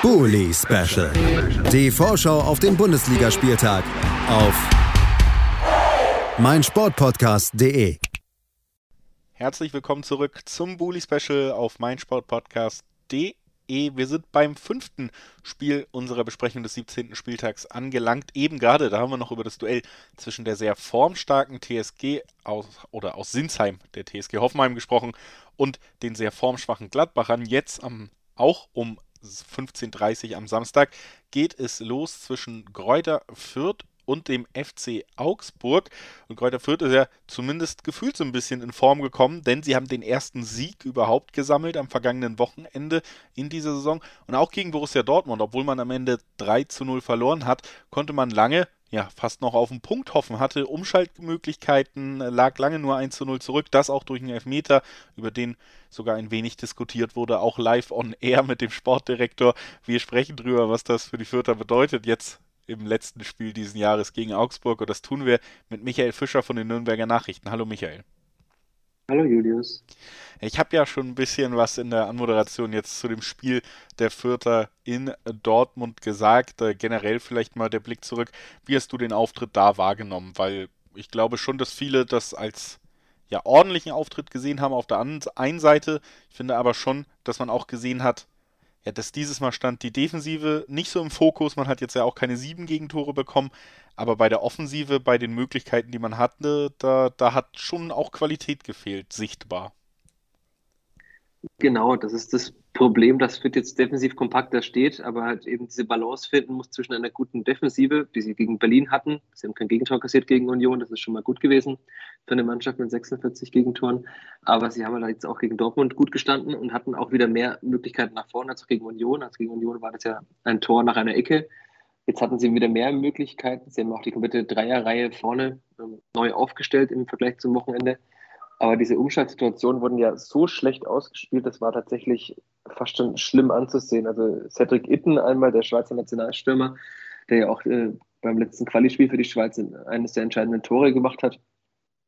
Bully Special. Die Vorschau auf den Bundesligaspieltag auf meinsportpodcast.de. Herzlich willkommen zurück zum Bully Special auf meinsportpodcast.de. Wir sind beim fünften Spiel unserer Besprechung des 17. Spieltags angelangt. Eben gerade, da haben wir noch über das Duell zwischen der sehr formstarken TSG aus, oder aus Sinsheim, der TSG Hoffenheim gesprochen, und den sehr formschwachen Gladbachern. Jetzt am, auch um 15.30 Uhr am Samstag. Geht es los zwischen Gräuter Fürth und dem FC Augsburg. Und Kräuter Fürth ist ja zumindest gefühlt so ein bisschen in Form gekommen, denn sie haben den ersten Sieg überhaupt gesammelt am vergangenen Wochenende in dieser Saison. Und auch gegen Borussia Dortmund, obwohl man am Ende 3 zu 0 verloren hat, konnte man lange ja, fast noch auf den Punkt hoffen, hatte Umschaltmöglichkeiten, lag lange nur 1 zu 0 zurück, das auch durch einen Elfmeter, über den sogar ein wenig diskutiert wurde, auch live on air mit dem Sportdirektor. Wir sprechen drüber, was das für die Fürther bedeutet, jetzt im letzten Spiel dieses Jahres gegen Augsburg und das tun wir mit Michael Fischer von den Nürnberger Nachrichten. Hallo Michael. Hallo Julius. Ich habe ja schon ein bisschen was in der Anmoderation jetzt zu dem Spiel der Fürther in Dortmund gesagt. Äh, generell vielleicht mal der Blick zurück. Wie hast du den Auftritt da wahrgenommen? Weil ich glaube schon, dass viele das als ja ordentlichen Auftritt gesehen haben auf der einen Seite. Ich finde aber schon, dass man auch gesehen hat, ja, dass dieses Mal stand die Defensive nicht so im Fokus. Man hat jetzt ja auch keine sieben Gegentore bekommen, aber bei der Offensive, bei den Möglichkeiten, die man hatte, da, da hat schon auch Qualität gefehlt, sichtbar. Genau, das ist das Problem, dass Fit jetzt defensiv kompakter steht, aber halt eben diese Balance finden muss zwischen einer guten Defensive, die sie gegen Berlin hatten. Sie haben kein Gegentor kassiert gegen Union, das ist schon mal gut gewesen für eine Mannschaft mit 46 Gegentoren. Aber sie haben halt jetzt auch gegen Dortmund gut gestanden und hatten auch wieder mehr Möglichkeiten nach vorne als gegen Union. Als gegen Union war das ja ein Tor nach einer Ecke. Jetzt hatten sie wieder mehr Möglichkeiten. Sie haben auch die komplette Dreierreihe vorne ähm, neu aufgestellt im Vergleich zum Wochenende. Aber diese Umschaltsituationen wurden ja so schlecht ausgespielt, das war tatsächlich fast schon schlimm anzusehen. Also Cedric Itten einmal, der Schweizer Nationalstürmer, der ja auch äh, beim letzten Quali-Spiel für die Schweiz eines der entscheidenden Tore gemacht hat,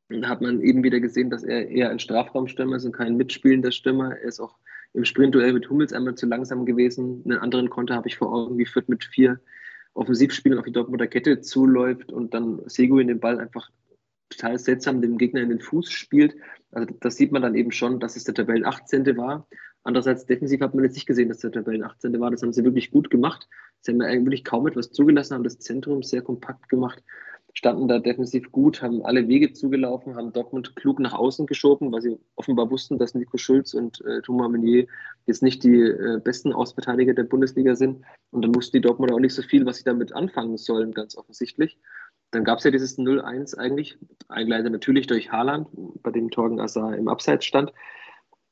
da hat man eben wieder gesehen, dass er eher ein Strafraumstürmer ist und kein mitspielender Stürmer. Er ist auch im Sprintduell mit Hummels einmal zu langsam gewesen. Einen anderen Konter habe ich vor Augen, wie Fürth mit vier Offensivspielern auf die Dortmunder Kette zuläuft und dann Seguin den Ball einfach total seltsam dem Gegner in den Fuß spielt. Also das sieht man dann eben schon, dass es der Tabellen 18. war. Andererseits defensiv hat man jetzt nicht gesehen, dass der Tabellen 18. war. Das haben sie wirklich gut gemacht. Sie haben eigentlich kaum etwas zugelassen, haben das Zentrum sehr kompakt gemacht, standen da defensiv gut, haben alle Wege zugelaufen, haben Dortmund klug nach außen geschoben, weil sie offenbar wussten, dass Nico Schulz und äh, Thomas Meunier jetzt nicht die äh, besten Ausverteidiger der Bundesliga sind. Und dann wussten die Dortmunder auch nicht so viel, was sie damit anfangen sollen, ganz offensichtlich. Dann gab es ja dieses 0-1 eigentlich, eingeleitet natürlich durch Haaland, bei dem Torgen Assar im Abseits stand.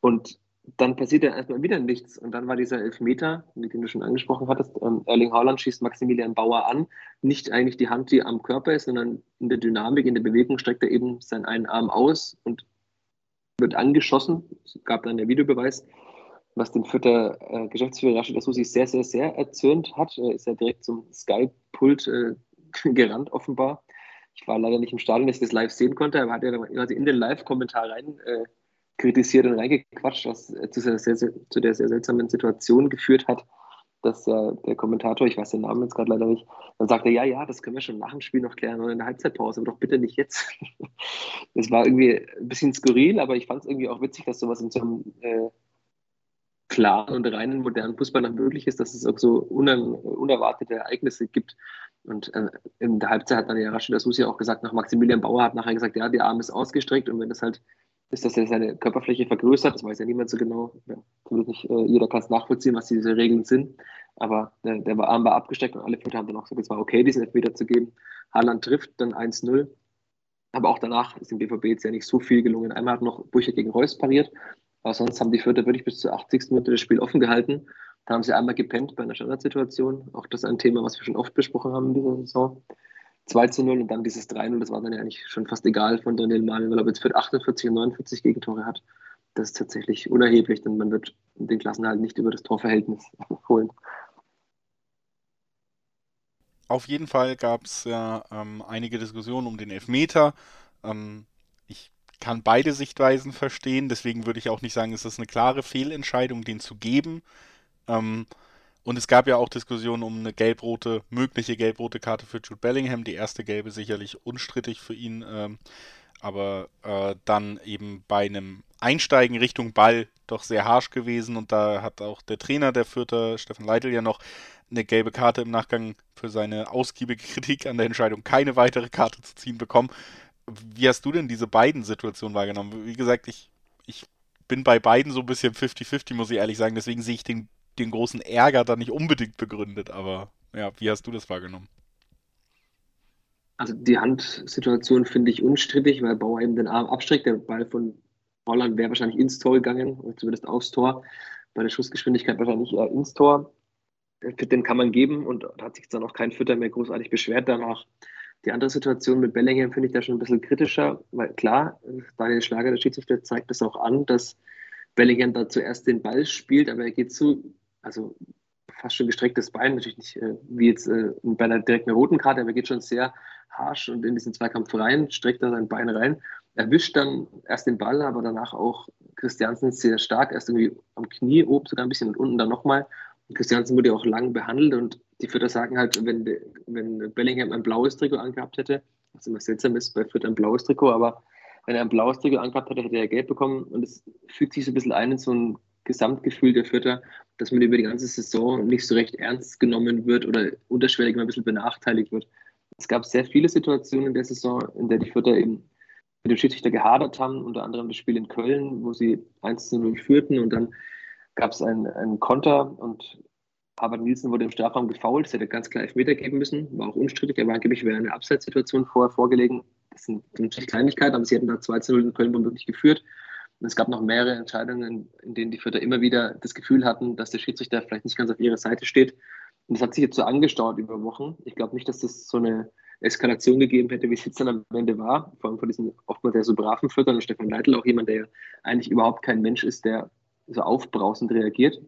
Und dann passiert ja erstmal wieder nichts. Und dann war dieser Elfmeter, mit dem du schon angesprochen hattest, ähm, Erling Haaland schießt Maximilian Bauer an. Nicht eigentlich die Hand, die am Körper ist, sondern in der Dynamik, in der Bewegung streckt er eben seinen einen Arm aus und wird angeschossen. Es gab dann der Videobeweis, was den Fütter äh, Geschäftsführer Rashid Asusi sehr, sehr, sehr erzürnt hat. Er ist ja direkt zum Sky-Pult äh, gerannt, offenbar. Ich war leider nicht im Stadion, dass ich das live sehen konnte, aber hat er quasi in den Live-Kommentar rein äh, kritisiert und reingequatscht, was zu, sehr, sehr, zu der sehr seltsamen Situation geführt hat, dass ja der Kommentator, ich weiß den Namen jetzt gerade leider nicht, dann sagte, ja, ja, das können wir schon nach dem Spiel noch klären oder in der Halbzeitpause, aber doch bitte nicht jetzt. Das war irgendwie ein bisschen skurril, aber ich fand es irgendwie auch witzig, dass sowas in so einem äh, klaren und reinen modernen Fußball noch möglich ist, dass es auch so uner unerwartete Ereignisse gibt. Und äh, in der Halbzeit hat dann ja Rashid Asusi auch gesagt, nach Maximilian Bauer hat nachher gesagt, ja, der Arm ist ausgestreckt und wenn das halt ist, dass er seine Körperfläche vergrößert, das weiß ja niemand so genau, ja, nicht, äh, jeder kann es nachvollziehen, was diese Regeln sind, aber der, der Arm war abgesteckt und alle Vierter haben dann auch gesagt, es war okay, diesen Elfmeter zu geben. Haaland trifft dann 1-0, aber auch danach ist dem BVB jetzt ja nicht so viel gelungen. Einmal hat noch Bucher gegen Reus pariert, aber sonst haben die Vierter wirklich bis zur 80. Minute das Spiel offen gehalten. Da haben sie einmal gepennt bei einer Standardsituation. Auch das ist ein Thema, was wir schon oft besprochen haben in dieser Saison. 2 zu 0 und dann dieses 3-0, das war dann ja eigentlich schon fast egal von Daniel Mahlen, weil er jetzt für 48 und 49 Gegentore hat. Das ist tatsächlich unerheblich, denn man wird den Klassenhalt nicht über das Torverhältnis holen. Auf jeden Fall gab es ja ähm, einige Diskussionen um den Elfmeter. Ähm, kann beide Sichtweisen verstehen, deswegen würde ich auch nicht sagen, es ist eine klare Fehlentscheidung, den zu geben. Ähm, Und es gab ja auch Diskussionen um eine gelb-rote, mögliche gelb-rote Karte für Jude Bellingham. Die erste gelbe sicherlich unstrittig für ihn. Ähm, aber äh, dann eben bei einem Einsteigen Richtung Ball doch sehr harsch gewesen. Und da hat auch der Trainer der Vierter, Stefan Leitl, ja noch eine gelbe Karte im Nachgang für seine ausgiebige Kritik an der Entscheidung, keine weitere Karte zu ziehen bekommen. Wie hast du denn diese beiden Situationen wahrgenommen? Wie gesagt, ich, ich bin bei beiden so ein bisschen 50-50, muss ich ehrlich sagen. Deswegen sehe ich den, den großen Ärger da nicht unbedingt begründet. Aber ja, wie hast du das wahrgenommen? Also die Handsituation finde ich unstrittig, weil Bauer eben den Arm abstreckt. Der Ball von Holland wäre wahrscheinlich ins Tor gegangen, oder zumindest aufs Tor. Bei der Schussgeschwindigkeit wahrscheinlich eher ins Tor. Den kann man geben und hat sich dann auch kein Fütter mehr großartig beschwert danach. Die andere Situation mit Bellingham finde ich da schon ein bisschen kritischer, weil klar, Daniel Schlager, der Schiedsrichter, zeigt das auch an, dass Bellingham da zuerst den Ball spielt, aber er geht zu, also fast schon gestrecktes Bein, natürlich nicht äh, wie jetzt äh, bei einer direkten roten Karte, aber er geht schon sehr harsch und in diesen Zweikampf rein, streckt da sein Bein rein, erwischt dann erst den Ball, aber danach auch Christiansen sehr stark, erst irgendwie am Knie oben sogar ein bisschen und unten dann nochmal. Christiansen wurde ja auch lang behandelt und die Fütter sagen halt, wenn, wenn Bellingham ein blaues Trikot angehabt hätte, was immer seltsam ist, bei Fürth ein blaues Trikot, aber wenn er ein blaues Trikot angehabt hätte, hätte er gelb bekommen und es fügt sich so ein bisschen ein in so ein Gesamtgefühl der Fütter, dass man über die ganze Saison nicht so recht ernst genommen wird oder unterschwellig mal ein bisschen benachteiligt wird. Es gab sehr viele Situationen in der Saison, in der die Fütter eben mit dem Schiedsrichter gehadert haben, unter anderem das Spiel in Köln, wo sie 1 zu 0 führten und dann gab es einen, einen Konter und Harvard Nielsen wurde im Strafraum gefault. Es hätte ganz klar Elfmeter geben müssen, war auch unstrittig. Er war angeblich wäre eine Abseitssituation vorher vorgelegen. Das sind natürlich Kleinigkeiten, aber sie hätten da 2 zu 0 in Köln womöglich geführt. Und es gab noch mehrere Entscheidungen, in denen die Fürther immer wieder das Gefühl hatten, dass der Schiedsrichter vielleicht nicht ganz auf ihrer Seite steht. Und das hat sich jetzt so angestaut über Wochen. Ich glaube nicht, dass das so eine Eskalation gegeben hätte, wie es jetzt dann am Ende war. Vor allem von diesen oftmals sehr so braven Füttern und Stefan Leitl, auch jemand, der ja eigentlich überhaupt kein Mensch ist, der so aufbrausend reagiert.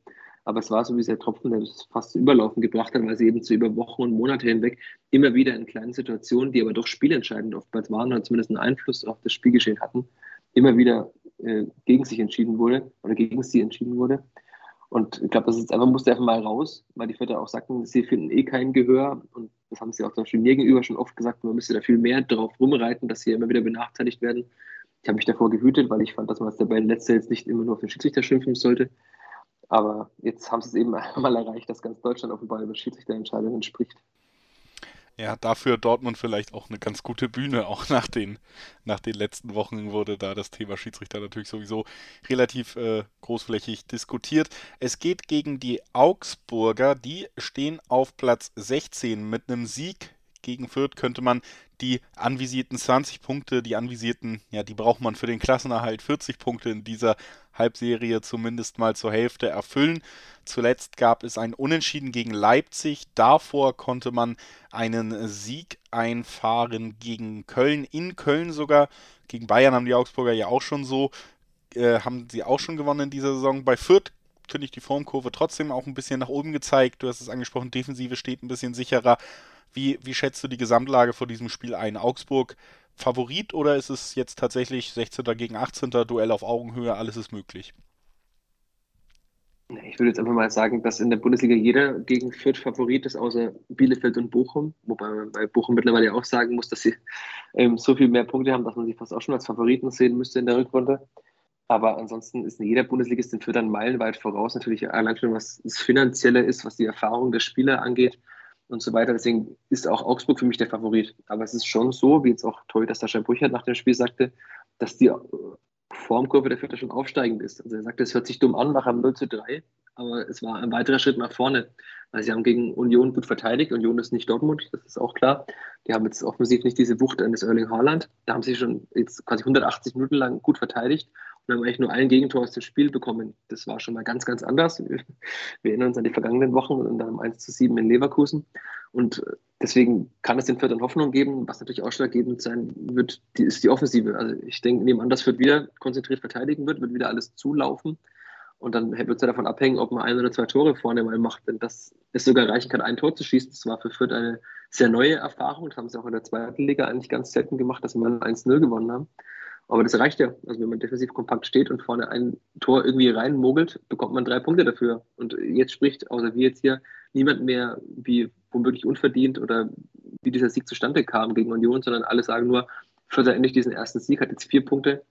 Aber es war so wie der Tropfen, der das fast zu überlaufen gebracht hat, weil sie eben zu über Wochen und Monate hinweg immer wieder in kleinen Situationen, die aber doch spielentscheidend oftmals waren oder zumindest einen Einfluss auf das Spielgeschehen hatten, immer wieder äh, gegen sich entschieden wurde oder gegen sie entschieden wurde. Und ich glaube, das ist einfach, musste einfach mal raus, weil die Väter auch sagten, sie finden eh kein Gehör. Und das haben sie auch zum Beispiel mir gegenüber schon oft gesagt, man müsste da viel mehr drauf rumreiten, dass sie immer wieder benachteiligt werden. Ich habe mich davor gehütet, weil ich fand, dass man als der beiden Letzte jetzt nicht immer nur auf den Schiedsrichter schimpfen sollte. Aber jetzt haben sie es eben einmal erreicht, dass ganz Deutschland offenbar über Schiedsrichterentscheidungen spricht. Ja, dafür Dortmund vielleicht auch eine ganz gute Bühne. Auch nach den, nach den letzten Wochen wurde da das Thema Schiedsrichter natürlich sowieso relativ äh, großflächig diskutiert. Es geht gegen die Augsburger. Die stehen auf Platz 16 mit einem Sieg gegen Fürth könnte man die anvisierten 20 Punkte, die anvisierten, ja, die braucht man für den Klassenerhalt 40 Punkte in dieser Halbserie zumindest mal zur Hälfte erfüllen. Zuletzt gab es ein Unentschieden gegen Leipzig. Davor konnte man einen Sieg einfahren gegen Köln, in Köln sogar. Gegen Bayern haben die Augsburger ja auch schon so, äh, haben sie auch schon gewonnen in dieser Saison. Bei Fürth finde ich die Formkurve trotzdem auch ein bisschen nach oben gezeigt. Du hast es angesprochen, Defensive steht ein bisschen sicherer. Wie, wie schätzt du die Gesamtlage vor diesem Spiel ein? Augsburg Favorit oder ist es jetzt tatsächlich 16. gegen 18. Duell auf Augenhöhe, alles ist möglich? Ich würde jetzt einfach mal sagen, dass in der Bundesliga jeder gegen Fürth Favorit ist, außer Bielefeld und Bochum. Wobei man bei Bochum mittlerweile auch sagen muss, dass sie ähm, so viel mehr Punkte haben, dass man sie fast auch schon als Favoriten sehen müsste in der Rückrunde. Aber ansonsten ist jeder Bundesligist in Fürth dann meilenweit voraus. Natürlich allein schon, was das Finanzielle ist, was die Erfahrung der Spieler angeht und so weiter. Deswegen ist auch Augsburg für mich der Favorit. Aber es ist schon so, wie jetzt auch toll, dass Sascha Brüchert nach dem Spiel sagte, dass die Formkurve der Vierter schon aufsteigend ist. Also er sagte, es hört sich dumm an nach einem 0 zu 3, aber es war ein weiterer Schritt nach vorne. Weil sie haben gegen Union gut verteidigt. Union ist nicht Dortmund, das ist auch klar. Die haben jetzt offensiv nicht diese Wucht eines Erling Haaland. Da haben sie schon jetzt quasi 180 Minuten lang gut verteidigt und haben eigentlich nur ein Gegentor aus dem Spiel bekommen. Das war schon mal ganz, ganz anders. Wir erinnern uns an die vergangenen Wochen und dann 1 zu 7 in Leverkusen. Und deswegen kann es den Viertern Hoffnung geben. Was natürlich ausschlaggebend sein wird, die, ist die Offensive. Also ich denke, nebenan, dass Fürth wieder konzentriert verteidigen wird, wird wieder alles zulaufen. Und dann wird es ja davon abhängen, ob man ein oder zwei Tore vorne mal macht. Denn das ist sogar reichen kann, ein Tor zu schießen. Das war für Fürth eine sehr neue Erfahrung. Das haben sie auch in der zweiten Liga eigentlich ganz selten gemacht, dass wir 1-0 gewonnen haben. Aber das reicht ja. Also wenn man defensiv kompakt steht und vorne ein Tor irgendwie reinmogelt, bekommt man drei Punkte dafür. Und jetzt spricht, außer wir jetzt hier, niemand mehr, wie womöglich unverdient oder wie dieser Sieg zustande kam gegen Union, sondern alle sagen nur, Vierter endlich diesen ersten Sieg, hat jetzt vier Punkte.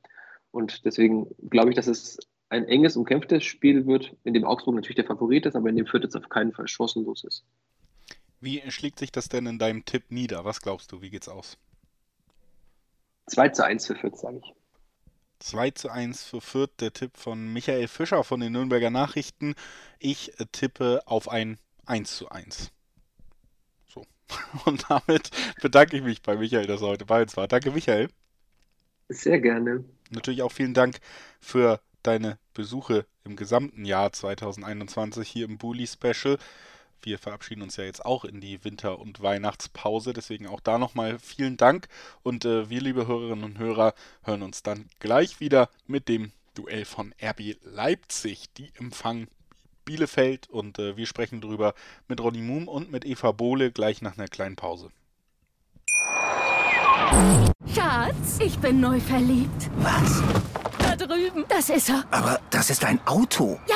Und deswegen glaube ich, dass es ein enges, umkämpftes Spiel wird, in dem Augsburg natürlich der Favorit ist, aber in dem Fürth jetzt auf keinen Fall chancenlos ist. Wie schlägt sich das denn in deinem Tipp nieder? Was glaubst du? Wie geht's aus? 2 zu 1 für Fürth, sage ich. 2 zu 1 für Fürth, der Tipp von Michael Fischer von den Nürnberger Nachrichten. Ich tippe auf ein 1 zu 1. So. Und damit bedanke ich mich bei Michael, dass er heute bei uns war. Danke, Michael. Sehr gerne. Natürlich auch vielen Dank für deine Besuche im gesamten Jahr 2021 hier im Bully Special. Wir verabschieden uns ja jetzt auch in die Winter- und Weihnachtspause, deswegen auch da nochmal vielen Dank. Und äh, wir, liebe Hörerinnen und Hörer, hören uns dann gleich wieder mit dem Duell von RB Leipzig. Die empfangen Bielefeld und äh, wir sprechen drüber mit Ronny Moom und mit Eva Bohle gleich nach einer kleinen Pause. Schatz, ich bin neu verliebt. Was? Da drüben. Das ist er. Aber das ist ein Auto. Ja,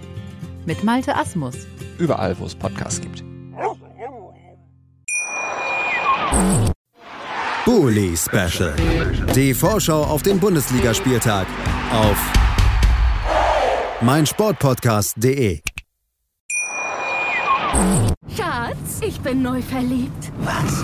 mit Malte Asmus. Überall, wo es Podcasts gibt. Bully Special. Die Vorschau auf den Bundesligaspieltag auf meinsportpodcast.de. Schatz, ich bin neu verliebt. Was?